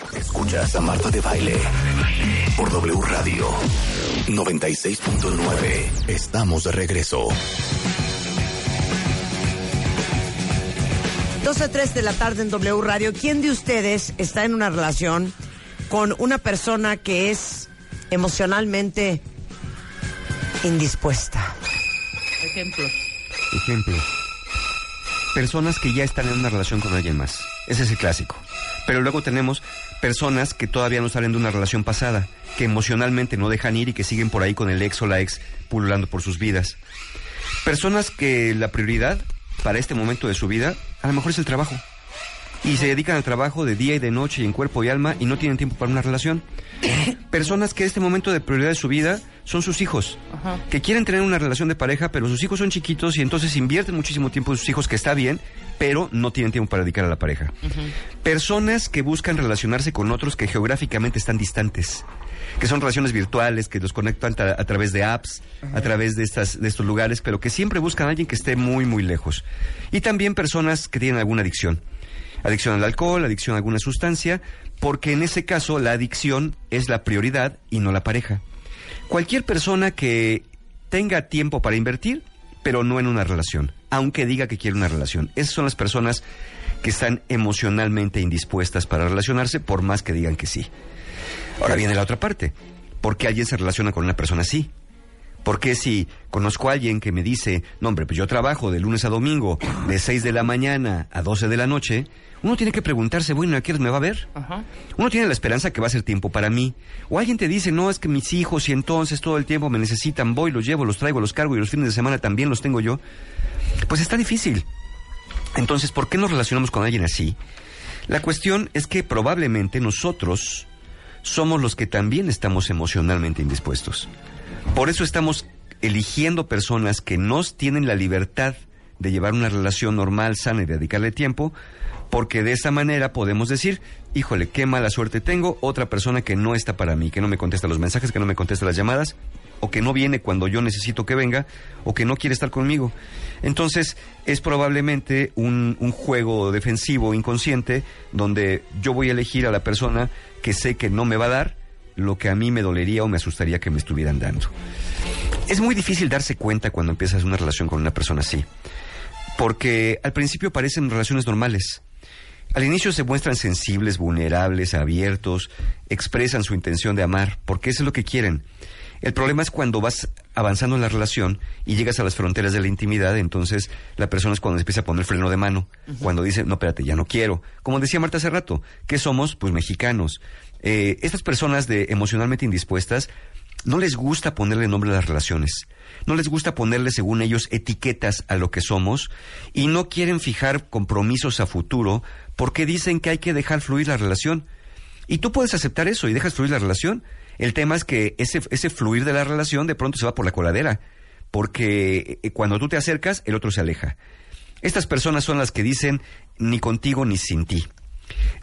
Escuchas a Marta de Baile por W Radio 96.9. Estamos de regreso. 12 3 de la tarde en W Radio. ¿Quién de ustedes está en una relación con una persona que es emocionalmente indispuesta? Ejemplo. Ejemplo. Personas que ya están en una relación con alguien más. Ese es el clásico. Pero luego tenemos personas que todavía no salen de una relación pasada, que emocionalmente no dejan ir y que siguen por ahí con el ex o la ex pululando por sus vidas. Personas que la prioridad para este momento de su vida a lo mejor es el trabajo. Y se dedican al trabajo de día y de noche y en cuerpo y alma y no tienen tiempo para una relación. Personas que este momento de prioridad de su vida son sus hijos, que quieren tener una relación de pareja, pero sus hijos son chiquitos y entonces invierten muchísimo tiempo en sus hijos, que está bien, pero no tienen tiempo para dedicar a la pareja. Personas que buscan relacionarse con otros que geográficamente están distantes, que son relaciones virtuales, que los conectan a, a través de apps, a través de, estas, de estos lugares, pero que siempre buscan a alguien que esté muy, muy lejos. Y también personas que tienen alguna adicción. Adicción al alcohol, adicción a alguna sustancia, porque en ese caso la adicción es la prioridad y no la pareja. Cualquier persona que tenga tiempo para invertir, pero no en una relación, aunque diga que quiere una relación. Esas son las personas que están emocionalmente indispuestas para relacionarse, por más que digan que sí. Ahora viene la otra parte. ¿Por qué alguien se relaciona con una persona así? ¿Por qué si conozco a alguien que me dice, no hombre, pues yo trabajo de lunes a domingo, de 6 de la mañana a 12 de la noche, uno tiene que preguntarse, bueno, ¿a qué me va a ver? Uno tiene la esperanza que va a ser tiempo para mí. O alguien te dice, no, es que mis hijos y entonces todo el tiempo me necesitan, voy, los llevo, los traigo, los cargo y los fines de semana también los tengo yo. Pues está difícil. Entonces, ¿por qué nos relacionamos con alguien así? La cuestión es que probablemente nosotros somos los que también estamos emocionalmente indispuestos. Por eso estamos eligiendo personas que nos tienen la libertad de llevar una relación normal, sana y dedicarle tiempo, porque de esa manera podemos decir, híjole, qué mala suerte tengo, otra persona que no está para mí, que no me contesta los mensajes, que no me contesta las llamadas, o que no viene cuando yo necesito que venga, o que no quiere estar conmigo. Entonces, es probablemente un juego defensivo inconsciente donde yo voy a elegir a la persona que sé que no me va a dar lo que a mí me dolería o me asustaría que me estuvieran dando. Es muy difícil darse cuenta cuando empiezas una relación con una persona así, porque al principio parecen relaciones normales. Al inicio se muestran sensibles, vulnerables, abiertos, expresan su intención de amar, porque eso es lo que quieren. El problema es cuando vas avanzando en la relación y llegas a las fronteras de la intimidad, entonces la persona es cuando empieza a poner freno de mano, cuando dice, no, espérate, ya no quiero. Como decía Marta hace rato, ¿qué somos? Pues mexicanos. Eh, estas personas de emocionalmente indispuestas no les gusta ponerle nombre a las relaciones. No les gusta ponerle, según ellos, etiquetas a lo que somos y no quieren fijar compromisos a futuro porque dicen que hay que dejar fluir la relación. Y tú puedes aceptar eso y dejas fluir la relación. El tema es que ese, fluir de la relación de pronto se va por la coladera, porque eh, cuando tú te acercas, el otro se aleja. Estas personas son las que dicen ni contigo ni sin ti.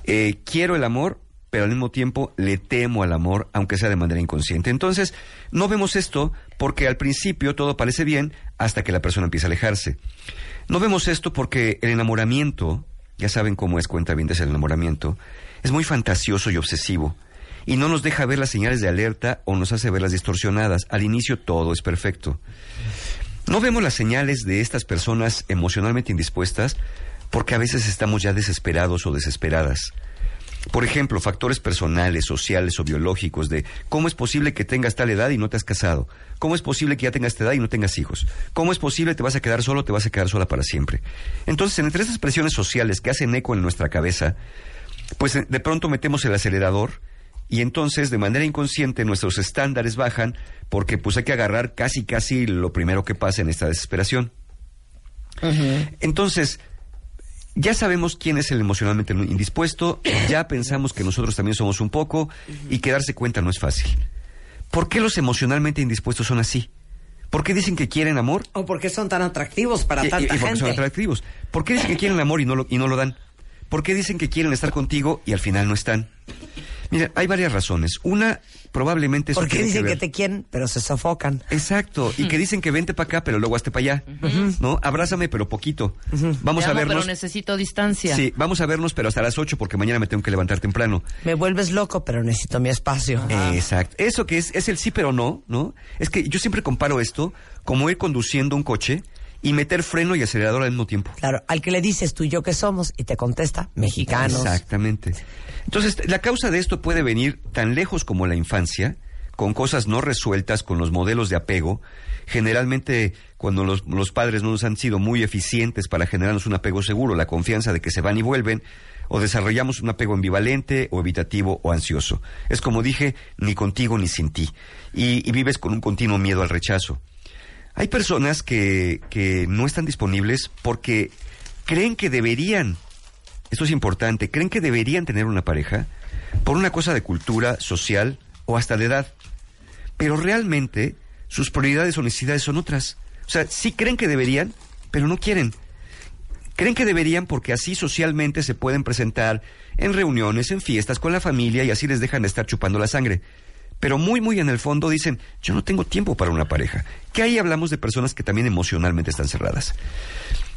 Eh, quiero el amor, pero al mismo tiempo le temo al amor, aunque sea de manera inconsciente. Entonces, no vemos esto porque al principio todo parece bien hasta que la persona empieza a alejarse. No vemos esto porque el enamoramiento, ya saben cómo es cuenta bien el enamoramiento, es muy fantasioso y obsesivo y no nos deja ver las señales de alerta o nos hace verlas distorsionadas. Al inicio todo es perfecto. No vemos las señales de estas personas emocionalmente indispuestas porque a veces estamos ya desesperados o desesperadas. Por ejemplo, factores personales, sociales o biológicos de cómo es posible que tengas tal edad y no te has casado, cómo es posible que ya tengas esta edad y no tengas hijos, cómo es posible que te vas a quedar solo o te vas a quedar sola para siempre. Entonces, entre esas presiones sociales que hacen eco en nuestra cabeza, pues de pronto metemos el acelerador y entonces de manera inconsciente nuestros estándares bajan porque pues hay que agarrar casi casi lo primero que pasa en esta desesperación. Entonces, Ya sabemos quién es el emocionalmente indispuesto, ya pensamos que nosotros también somos un poco y que darse cuenta no es fácil. ¿Por qué los emocionalmente indispuestos son así? ¿Por qué dicen que quieren amor? ¿O por qué son tan atractivos para Y- tanta y, y porque gente? son atractivos. ¿Por qué dicen que quieren amor y no, lo, y no lo dan? ¿Por qué dicen que quieren estar contigo y al final no están? Mira, hay varias razones. Una, probablemente eso ¿Por qué tiene dicen que, ver- te quieren, pero se sofocan? Exacto, y que dicen que vente para acá, pero luego hazte para allá, ¿no? Abrázame, pero poquito. Vamos Te a vernos. pero necesito distancia. Sí, vamos a vernos, pero hasta las 8 porque mañana me tengo que levantar temprano. Me vuelves loco, pero necesito mi espacio. Exacto. Eso que es, es el sí pero no, ¿no? Es que yo siempre comparo esto como ir conduciendo un coche y meter freno y acelerador al mismo tiempo. Claro, al que le dices tú y yo qué somos y te contesta, mexicanos. Exactamente. Entonces, la causa de esto puede venir tan lejos como la infancia, con cosas no resueltas, con los modelos de apego. Generalmente, cuando los, los padres no nos han sido muy eficientes para generarnos un apego seguro, la confianza de que se van y vuelven, o desarrollamos un apego ambivalente o evitativo o ansioso. Es como dije, ni contigo ni sin ti. Y, y vives con un continuo miedo al rechazo. Hay personas que, no están disponibles porque creen que deberían, esto es importante, creen que deberían tener una pareja por una cosa de cultura, social o hasta de edad. Pero realmente sus prioridades o necesidades son otras. O sea, sí creen que deberían, pero no quieren. Creen que deberían porque así socialmente se pueden presentar en reuniones, en fiestas con la familia y así les dejan de estar chupando la sangre. Pero muy, muy en el fondo dicen, yo no tengo tiempo para una pareja. Que ahí hablamos de personas que también emocionalmente están cerradas.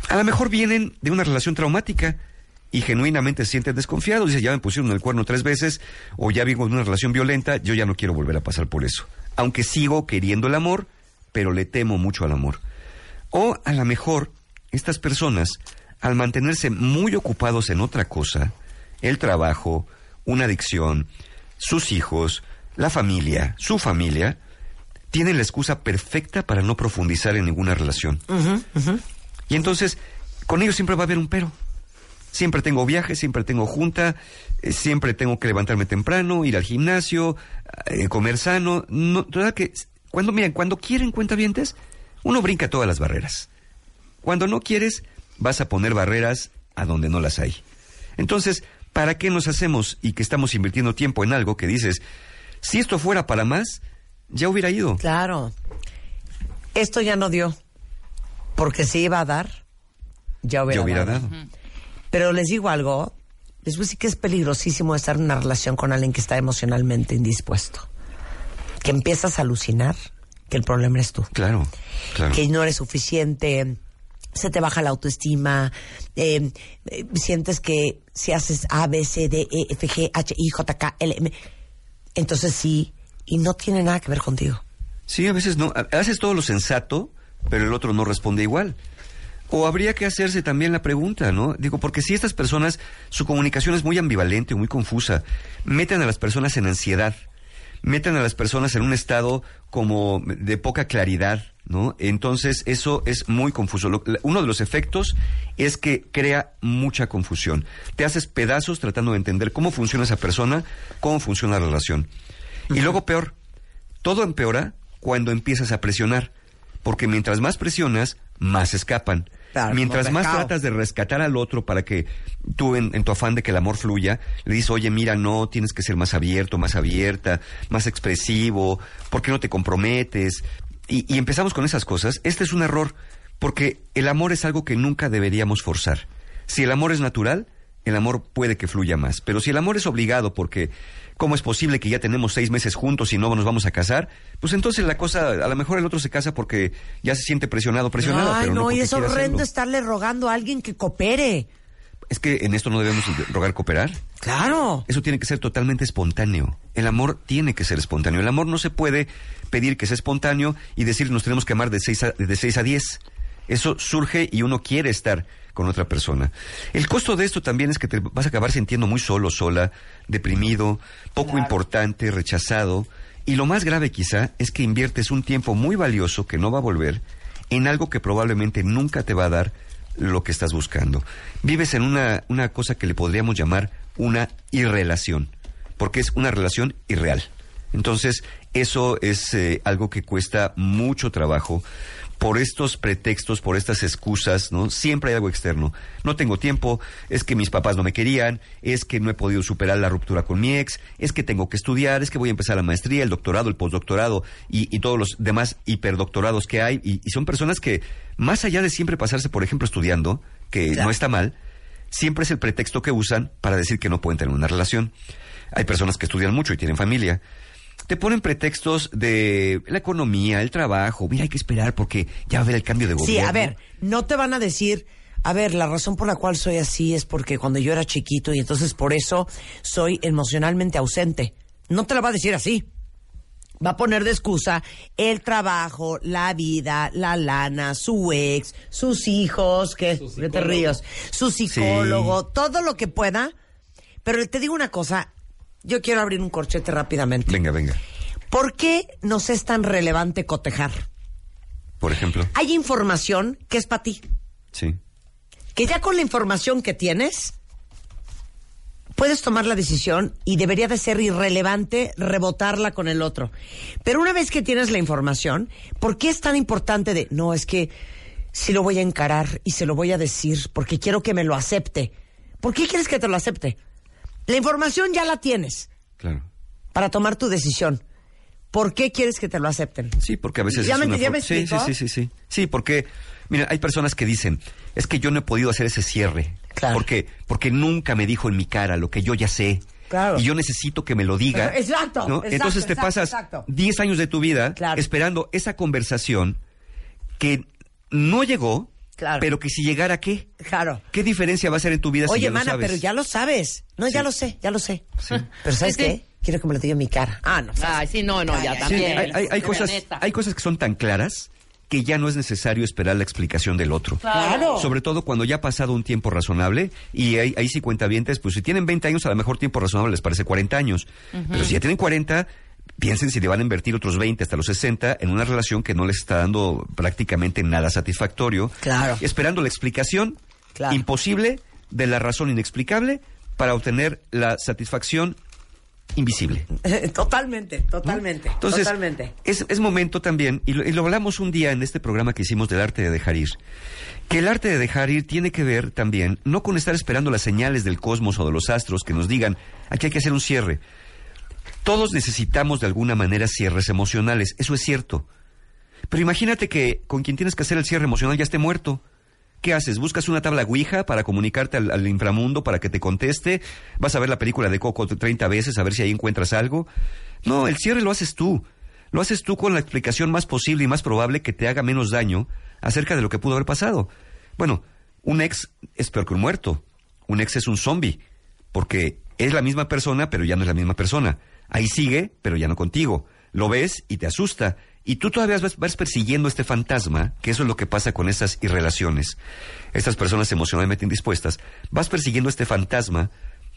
A lo mejor vienen de una relación traumática y genuinamente se sienten desconfiados. Dicen, ya me pusieron el cuerno tres veces o ya vivo en una relación violenta, yo ya no quiero volver a pasar por eso. Aunque sigo queriendo el amor, pero le temo mucho al amor. O a lo mejor estas personas, al mantenerse muy ocupados en otra cosa, el trabajo, una adicción, sus hijos, la familia, su familia, tienen la excusa perfecta para no profundizar en ninguna relación. Y entonces, con ellos siempre va a haber un pero. Siempre tengo viajes, siempre tengo junta, eh, siempre tengo que levantarme temprano, ir al gimnasio, eh, comer sano. No, ¿verdad que cuando miren, cuando quieren cuentavientes, uno brinca todas las barreras. Cuando no quieres, vas a poner barreras a donde no las hay. Entonces, ¿para qué nos hacemos y que estamos invirtiendo tiempo en algo que dices, si esto fuera para más, ya hubiera ido? Claro. Esto ya no dio. Porque si iba a dar, ya hubiera, Ya hubiera dado. dado. Pero les digo algo, les voy a decir que es peligrosísimo estar en una relación con alguien que está emocionalmente indispuesto. Que empiezas a alucinar que el problema es tú. Claro, claro. Que no eres suficiente, se te baja la autoestima, eh, eh, sientes que si haces A, B, C, D, E, F, G, H, I, J, K, L, M, entonces sí, y no tiene nada que ver contigo. Sí, a veces no. Haces todo lo sensato, pero el otro no responde igual. O habría que hacerse también la pregunta, ¿no? Digo, porque si estas personas, su comunicación es muy ambivalente, muy confusa, meten a las personas en ansiedad, meten a las personas en un estado como de poca claridad, ¿no? Entonces, eso es muy confuso. Lo- uno de los efectos es que crea mucha confusión. Te haces pedazos tratando de entender cómo funciona esa persona, cómo funciona la relación. Y luego, peor, todo empeora cuando empiezas a presionar, porque mientras más presionas, más escapan. Claro, mientras más pescado. tratas de rescatar al otro para que tú, en, en tu afán de que el amor fluya, le dices, oye, mira, no, tienes que ser más abierto, más abierta, más expresivo, ¿por qué no te comprometes? Y, y empezamos con esas cosas. Este es un error, porque el amor es algo que nunca deberíamos forzar. Si el amor es natural, el amor puede que fluya más. Pero si el amor es obligado porque, ¿cómo es posible que ya tenemos seis meses juntos y no nos vamos a casar? Pues entonces la cosa, a lo mejor el otro se casa porque ya se siente presionado, presionado. Ay, pero no, no, y es horrendo hacerlo. estarle rogando a alguien que coopere. Es que en esto no debemos rogar cooperar. Claro. Eso tiene que ser totalmente espontáneo. El amor tiene que ser espontáneo. El amor no se puede pedir que sea espontáneo y decir nos tenemos que amar de 6 a, de seis a 10. Eso surge y uno quiere estar con otra persona. El costo de esto también es que te vas a acabar sintiendo muy solo, sola, deprimido, poco importante, rechazado. Y lo más grave quizá es que inviertes un tiempo muy valioso que no va a volver en algo que probablemente nunca te va a dar lo que estás buscando. Vives en una, una cosa que le podríamos llamar una irrelación, porque es una relación irreal. Entonces, eso es eh, algo que cuesta mucho trabajo, por estos pretextos, por estas excusas, ¿no? Siempre hay algo externo. No tengo tiempo, es que mis papás no me querían, es que no he podido superar la ruptura con mi ex, es que tengo que estudiar, es que voy a empezar la maestría, el doctorado, el postdoctorado y, todos los demás hiperdoctorados que hay. Y, son personas que, más allá de siempre pasarse, por ejemplo, estudiando, que no está mal, siempre es el pretexto que usan para decir que no pueden tener una relación. Hay personas que estudian mucho y tienen familia te ponen pretextos de la economía, el trabajo. Mira, hay que esperar porque ya va a haber el cambio de gobierno. Sí, a ver, no te van a decir, a ver, la razón por la cual soy así es porque cuando yo era chiquito y entonces por eso soy emocionalmente ausente. No te lo va a decir así. Va a poner de excusa el trabajo, la vida, la lana, su ex, sus hijos, que te ríos, su psicólogo, todo lo que pueda. Pero te digo una cosa, yo quiero abrir un corchete rápidamente. Venga, venga. ¿Por qué nos es tan relevante cotejar? Por ejemplo. Hay información que es para ti. Sí. Que ya con la información que tienes, puedes tomar la decisión y debería de ser irrelevante rebotarla con el otro. Pero una vez que tienes la información, ¿por qué es tan importante de, no, es que si lo voy a encarar y se lo voy a decir porque quiero que me lo acepte? ¿Por qué quieres que te lo acepte? La información ya la tienes. Claro. Para tomar tu decisión. ¿Por qué quieres que te lo acepten? Sí, porque a veces ¿Ya es me, una ¿ya me sí, sí, sí, sí, sí. Sí, porque, mira, hay personas que dicen, es que yo no he podido hacer ese cierre. Claro. Porque, porque nunca me dijo en mi cara lo que yo ya sé. Claro. Y yo necesito que me lo diga. Exacto. ¿no? Entonces te pasas 10 años de tu vida esperando esa conversación que no llegó, pero que si llegara, ¿qué? Claro. ¿Qué diferencia va a ser en tu vida Oye, si ya mana, lo sabes? pero ya lo sabes. No, ya lo sé, ya lo sé. Pero ¿sabes qué? Quiero que me lo diga en mi cara. Ah, no. Ay, sí, no, no, ya también. hay, cosas, hay cosas que son tan claras que ya no es necesario esperar la explicación del otro. Claro. Sobre todo cuando ya ha pasado un tiempo razonable y ahí, ahí sí cuentavientes, pues si tienen 20 años, a lo mejor tiempo razonable les parece 40 años. Pero si ya tienen 40, piensen si le van a invertir otros 20 hasta los 60 en una relación que no les está dando prácticamente nada satisfactorio. Claro. Esperando la explicación imposible de la razón inexplicable para obtener la satisfacción invisible. totalmente, totalmente. Entonces, totalmente. Es, es, momento también, y lo, y lo, hablamos un día en este programa que hicimos del arte de dejar ir, que el arte de dejar ir tiene que ver también, no con estar esperando las señales del cosmos o de los astros que nos digan, aquí hay que hacer un cierre, todos necesitamos de alguna manera cierres emocionales, eso es cierto. Pero imagínate que con quien tienes que hacer el cierre emocional ya esté muerto. ¿Qué haces? ¿Buscas una tabla Ouija para comunicarte al, inframundo para que te conteste? ¿Vas a ver la película de Coco 30 veces a ver si ahí encuentras algo? No, el cierre lo haces tú. Lo haces tú con la explicación más posible y más probable que te haga menos daño acerca de lo que pudo haber pasado. Bueno, un ex es peor que un muerto. Un ex es un zombie, porque es la misma persona, pero ya no es la misma persona. Ahí sigue, pero ya no contigo. Lo ves y te asusta. Y tú todavía vas, persiguiendo este fantasma, que eso es lo que pasa con esas irrelaciones. Estas personas emocionalmente indispuestas, vas persiguiendo este fantasma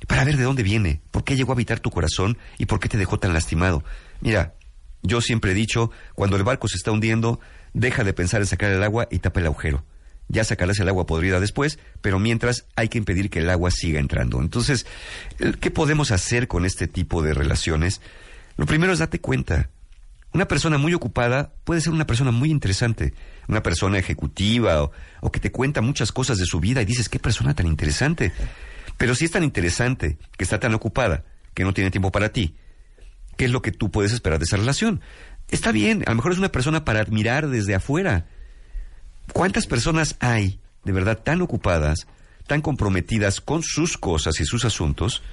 para ver de dónde viene, por qué llegó a habitar tu corazón y por qué te dejó tan lastimado. Mira, yo siempre he dicho, cuando el barco se está hundiendo, deja de pensar en sacar el agua y tapa el agujero. Ya sacarás el agua podrida después, pero mientras hay que impedir que el agua siga entrando. Entonces, ¿qué podemos hacer con este tipo de relaciones? Lo primero es date cuenta. Una persona muy ocupada puede ser una persona muy interesante, una persona ejecutiva o, o que te cuenta muchas cosas de su vida y dices, qué persona tan interesante. Pero si es tan interesante, que está tan ocupada, que no tiene tiempo para ti, ¿qué es lo que tú puedes esperar de esa relación? Está bien, a lo mejor es una persona para admirar desde afuera, ¿Cuántas personas hay de verdad tan ocupadas, tan comprometidas con sus cosas y sus asuntos,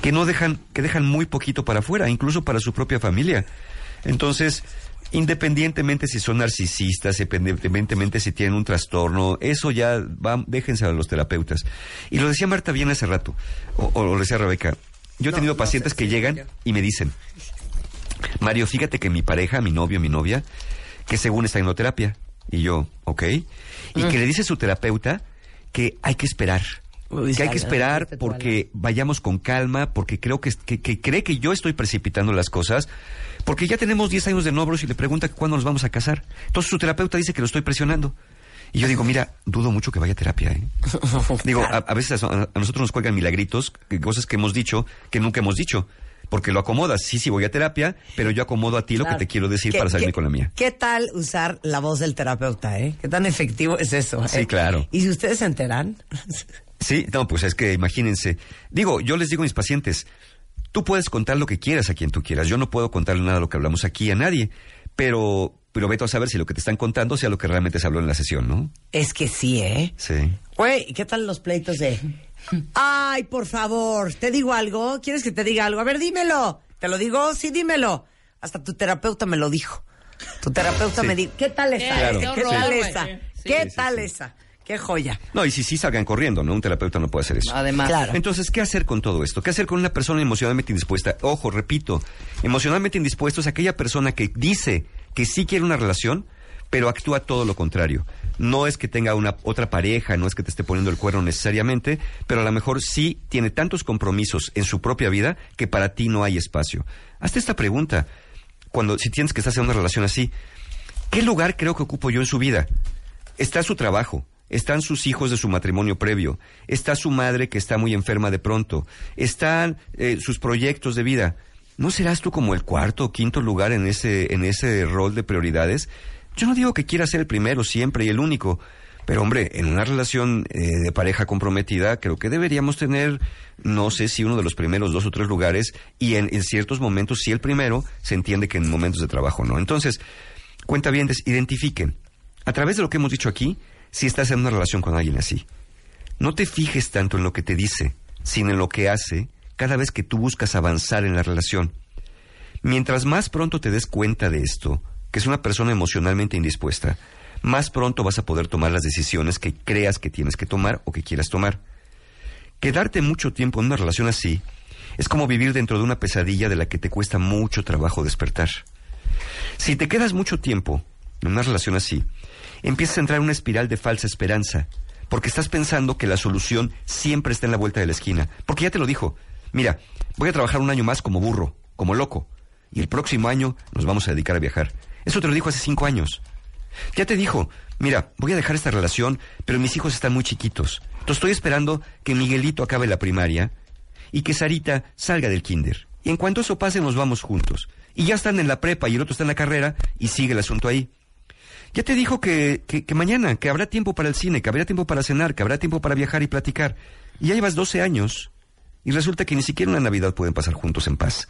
que no dejan, que dejan muy poquito para afuera, incluso para su propia familia? Entonces, independientemente si son narcisistas, independientemente si tienen un trastorno, eso ya va, déjense a los terapeutas. Y lo decía Marta bien hace rato, o, lo decía Rebeca. Yo he tenido pacientes que llegan y me dicen, Mario, fíjate que mi pareja, mi novio, mi novia, que según está en terapia, y yo, ok. Y que le dice su terapeuta que hay que esperar. que hay que esperar porque vayamos con calma, porque creo que, que, cree que yo estoy precipitando las cosas, porque ya tenemos 10 años de novios y le pregunta cuándo nos vamos a casar. Entonces su terapeuta dice que lo estoy presionando. Y yo digo, mira, dudo mucho que vaya a terapia. ¿eh? digo, a, veces a, nosotros nos cuelgan milagritos, cosas que hemos dicho que nunca hemos dicho. Porque lo acomodas. Sí, sí, voy a terapia, pero yo acomodo a ti lo que te quiero decir ¿Qué- para salirme con la mía. ¿Qué tal usar la voz del terapeuta, eh? ¿Qué tan efectivo es eso? Sí, eh? claro. ¿Y si ustedes se enteran? Sí, no, pues es que imagínense. Digo, yo les digo a mis pacientes, tú puedes contar lo que quieras a quien tú quieras. Yo no puedo contarle nada de lo que hablamos aquí a nadie, pero, pero vete a saber si lo que te están contando sea lo que realmente se habló en la sesión, ¿no? es que sí, ¿eh? Sí. Güey, ¿qué tal los pleitos de... Ay, por favor, ¿te digo algo? ¿Quieres que te diga algo? A ver, dímelo. ¿Te lo digo? Sí, dímelo. Hasta tu terapeuta me lo dijo. Tu terapeuta Sí. me dijo, ¿qué tal esa? Claro. ¿Qué tal esa? Sí. ¿Qué tal esa? Qué joya. No, y si sí salgan corriendo, ¿no? Un terapeuta no puede hacer eso. Además. Claro. Entonces, ¿qué hacer con todo esto? ¿Qué hacer con una persona emocionalmente indispuesta? Ojo, repito, emocionalmente indispuesto es aquella persona que dice que sí quiere una relación, pero actúa todo lo contrario. No es que tenga una otra pareja, no es que te esté poniendo el cuerno necesariamente, pero a lo mejor sí tiene tantos compromisos en su propia vida que para ti no hay espacio. Hazte esta pregunta. Cuando si tienes que estar en una relación así, ¿qué lugar creo que ocupo yo en su vida? Está su trabajo, están sus hijos de su matrimonio previo, está su madre que está muy enferma de pronto, están eh, sus proyectos de vida. ¿No serás tú como el cuarto o quinto lugar en ese, en ese rol de prioridades? Yo no digo que quieras ser el primero siempre y el único, pero hombre, en una relación eh, de pareja comprometida creo que deberíamos tener, no sé si uno de los primeros dos o tres lugares y en, en ciertos momentos si el primero, se entiende que en momentos de trabajo no. Entonces, cuenta bien, identifiquen a través de lo que hemos dicho aquí, si estás en una relación con alguien así. No te fijes tanto en lo que te dice, sino en lo que hace cada vez que tú buscas avanzar en la relación. Mientras más pronto te des cuenta de esto, que es una persona emocionalmente indispuesta, más pronto vas a poder tomar las decisiones que creas que tienes que tomar o que quieras tomar. Quedarte mucho tiempo en una relación así es como vivir dentro de una pesadilla de la que te cuesta mucho trabajo despertar. Si te quedas mucho tiempo en una relación así, empiezas a entrar en una espiral de falsa esperanza, porque estás pensando que la solución siempre está en la vuelta de la esquina. Porque ya te lo dijo, mira, voy a trabajar un año más como burro, como loco, y el próximo año nos vamos a dedicar a viajar. Eso te lo dijo hace cinco años. Ya te dijo, mira, voy a dejar esta relación, pero mis hijos están muy chiquitos. Entonces estoy esperando que Miguelito acabe la primaria y que Sarita salga del kinder. Y en cuanto eso pase, nos vamos juntos. Y ya están en la prepa y el otro está en la carrera y sigue el asunto ahí. Ya te dijo que, que, que mañana, que habrá tiempo para el cine, que habrá tiempo para cenar, que habrá tiempo para viajar y platicar. Y ya llevas 12 años y resulta que ni siquiera una Navidad pueden pasar juntos en paz.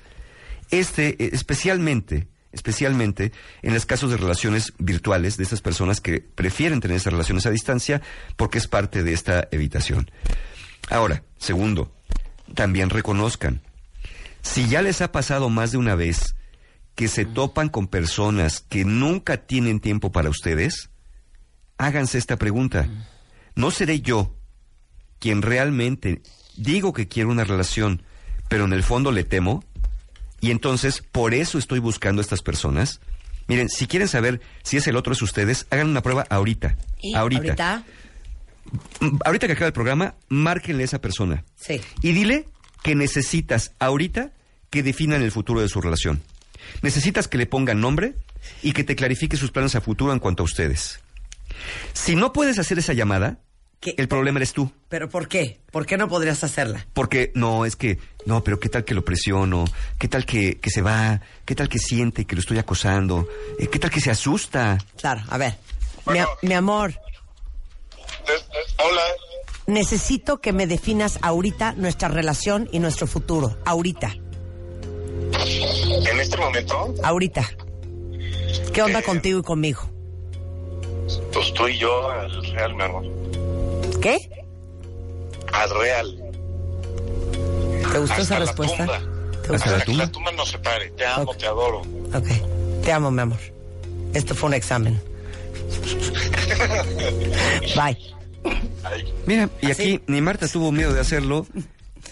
Este, eh, especialmente, especialmente en los casos de relaciones virtuales de estas personas que prefieren tener esas relaciones a distancia porque es parte de esta evitación. Ahora, segundo, también reconozcan, si ya les ha pasado más de una vez que se topan con personas que nunca tienen tiempo para ustedes, háganse esta pregunta. ¿No seré yo quien realmente digo que quiero una relación, pero en el fondo le temo? Y entonces, por eso estoy buscando a estas personas. Miren, si quieren saber si es el otro es ustedes, hagan una prueba ahorita. ¿Y ahorita. ahorita? Mm, Ahorita que acaba el programa, márquenle a esa persona. Sí. Y dile que necesitas ahorita que definan el futuro de su relación. Necesitas que le pongan nombre y que te clarifique sus planes a futuro en cuanto a ustedes. Si no puedes hacer esa llamada, ¿Qué? el problema eres tú. ¿Pero por qué? ¿Por qué no podrías hacerla? Porque no, es que, no, pero qué tal que lo presiono, qué tal que, que se va, qué tal que siente que lo estoy acosando, Eh, qué tal que se asusta. Claro, a ver. Mi, Bueno. mi amor, Hola, necesito que me definas ahorita nuestra relación y nuestro futuro. Ahorita, en este momento, ahorita. ¿Qué onda Eh. contigo y conmigo? pues tú y yo al real, mi amor. ¿Qué? Al real. ¿Te gustó Hasta esa la respuesta? tumba. ¿Te Hasta gustó? la Hasta que tumba. la tumba nos separe. Te amo, Ok. te adoro. Ok. Te amo, mi amor. Esto fue un examen. Bye. Ay, Mira, y Así. aquí ni Marta tuvo miedo de hacerlo,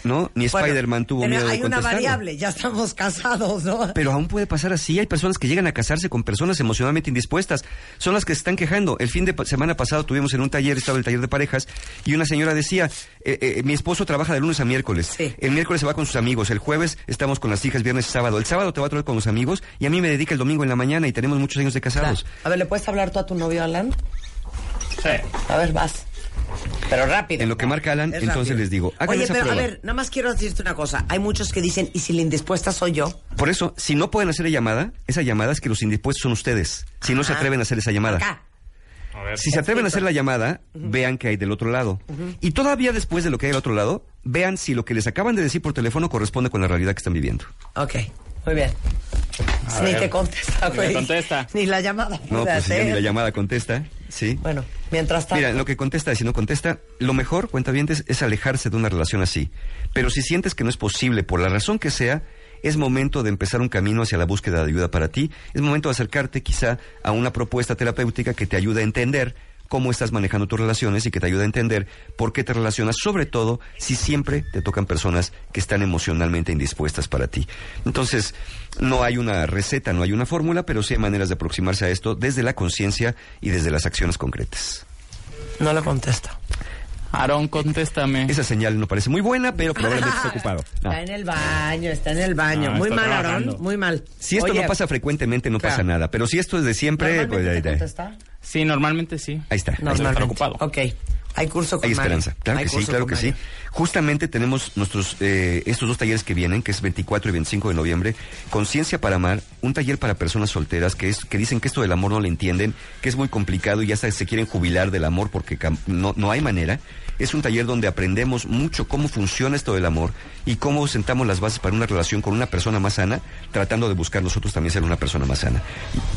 ¿no? Ni Bueno, Spider-Man tuvo miedo de Hay una variable, ya estamos casados, ¿no? Pero aún puede pasar así. Hay personas que llegan a casarse con personas emocionalmente indispuestas. Son las que se están quejando. El fin de semana pasado tuvimos en un taller, estaba el taller de parejas, y una señora decía, eh, eh, mi esposo trabaja de lunes a miércoles. Sí. El miércoles se va con sus amigos. El jueves estamos con las hijas, viernes y sábado. El sábado te va a traer con los amigos y a mí me dedica el domingo en la mañana y tenemos muchos años de casados. A ver, ¿le puedes hablar tú a tu novio, Alan? Sí. A ver, vas. Pero rápido. En lo que marca Alan, Es entonces rápido. les digo, hagan Oye, esa pero prueba. a ver, nada más quiero decirte una cosa. Hay muchos que dicen, ¿y si la indispuesta soy yo? Por eso, si no pueden hacer la llamada, esa llamada es que los indispuestos son ustedes. Si no se atreven a hacer esa llamada. Acá. A ver. Si se atreven a hacer la llamada, vean qué hay del otro lado. Y todavía después de lo que hay del otro lado, vean si lo que les acaban de decir por teléfono corresponde con la realidad que están viviendo. Ok, muy bien. A Ni ver. te contesta, Ni güey. me contesta. Ni la llamada No, pues si ya ni la llamada contesta, ¿sí? Bueno, mientras tanto. Mira, lo que contesta si no contesta, lo mejor, cuenta es alejarse de una relación así. Pero si sientes que no es posible, por la razón que sea, es momento de empezar un camino hacia la búsqueda de ayuda para ti. Es momento de acercarte quizá a una propuesta terapéutica que te ayude a entender cómo estás manejando tus relaciones y que te ayude a entender por qué te relacionas, sobre todo si siempre te tocan personas que están emocionalmente indispuestas para ti. Entonces, no hay una receta, no hay una fórmula, pero sí hay maneras de aproximarse a esto desde la conciencia y desde las acciones concretas. No le contesta. Aarón, contéstame. Esa señal no parece muy buena, pero probablemente está ocupado. No. Está en el baño, está en el baño. No, muy está mal. Aarón, muy mal. Si esto Oye, no pasa frecuentemente, no Claro. pasa nada. Pero si esto es de siempre, pues ¿normalmente ahí, te contesta? Sí, normalmente sí. ahí está. Normalmente. preocupado. Ok. Hay curso con Hay Mario. esperanza. Claro Hay que sí, claro que sí. Justamente tenemos nuestros eh, estos dos talleres que vienen, que es 24 y 25 de noviembre. Conciencia para amar, un taller para personas solteras que es que dicen que esto del amor no le entienden, que es muy complicado y ya hasta se quieren jubilar del amor porque cam- no, no hay manera. Es un taller donde aprendemos mucho cómo funciona esto del amor y cómo sentamos las bases para una relación con una persona más sana, tratando de buscar nosotros también ser una persona más sana.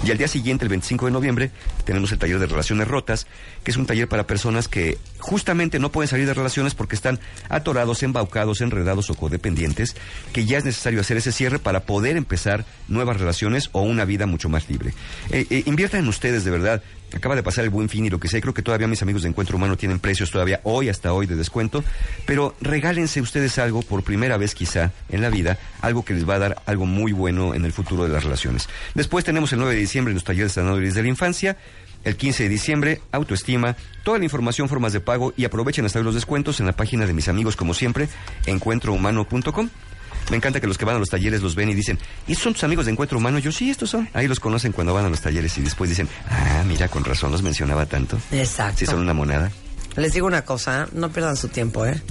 Y al día siguiente, el 25 de noviembre, tenemos el taller de relaciones rotas, que es un taller para personas que justamente no pueden salir de relaciones porque están atorados, embaucados, enredados o codependientes, que ya es necesario hacer ese cierre para poder empezar nuevas relaciones o una vida mucho más libre. Eh, eh, inviertan en ustedes, de verdad. Acaba de pasar el buen fin y lo que sea. Creo que todavía mis amigos de Encuentro Humano tienen precios todavía hoy, hasta hoy, de descuento. Pero regálense ustedes algo por primera vez quizá en la vida, algo que les va a dar algo muy bueno en el futuro de las relaciones. Después tenemos el 9 de diciembre los talleres sanadores de la infancia. El 15 de diciembre, autoestima, toda la información, formas de pago y aprovechen hasta los descuentos en la página de mis amigos, como siempre, encuentrohumano.com. Me encanta que los que van a los talleres los ven y dicen, ¿y son tus amigos de Encuentro Humano? Yo sí, estos son. Ahí los conocen cuando van a los talleres y después dicen, ah, mira, con razón los mencionaba tanto. Exacto. Sí, son una monada. Les digo una cosa, no pierdan su tiempo, ¿eh?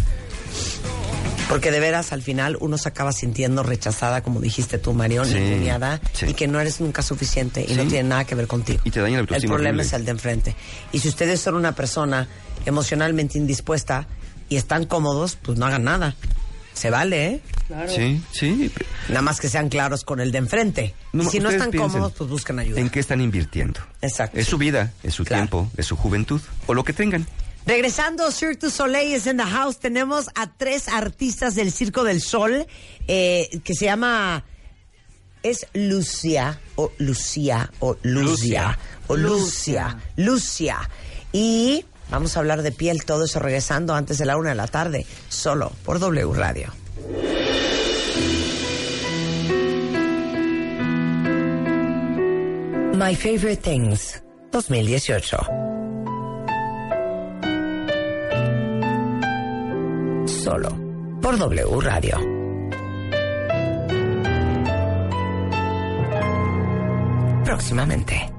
Porque de veras, al final, uno se acaba sintiendo rechazada, como dijiste tú, Marión, Sí, ninguneada, sí. y que no eres nunca suficiente y no tiene nada que ver contigo. Y te daña la El problema horrible. es el de enfrente. Y si ustedes son una persona emocionalmente indispuesta y están cómodos, pues no hagan nada. Se vale, ¿eh? Sí, sí. Nada más que sean claros con el de enfrente. No, y si no están cómodos, pues buscan ayuda. ¿En qué están invirtiendo? Exacto. Es su vida, es su Claro. tiempo, es su juventud, o lo que tengan. Regresando, Cirque du Soleil es in the house. Tenemos a tres artistas del Circo del Sol eh, que se llama. Es Lucia, o Lucía, o Lucia, Lucia. o Lucia, Lucia. Y vamos a hablar de piel, todo eso regresando antes de la una de la tarde, solo por W Radio. My Favorite Things 2018. Solo por W Radio. Próximamente.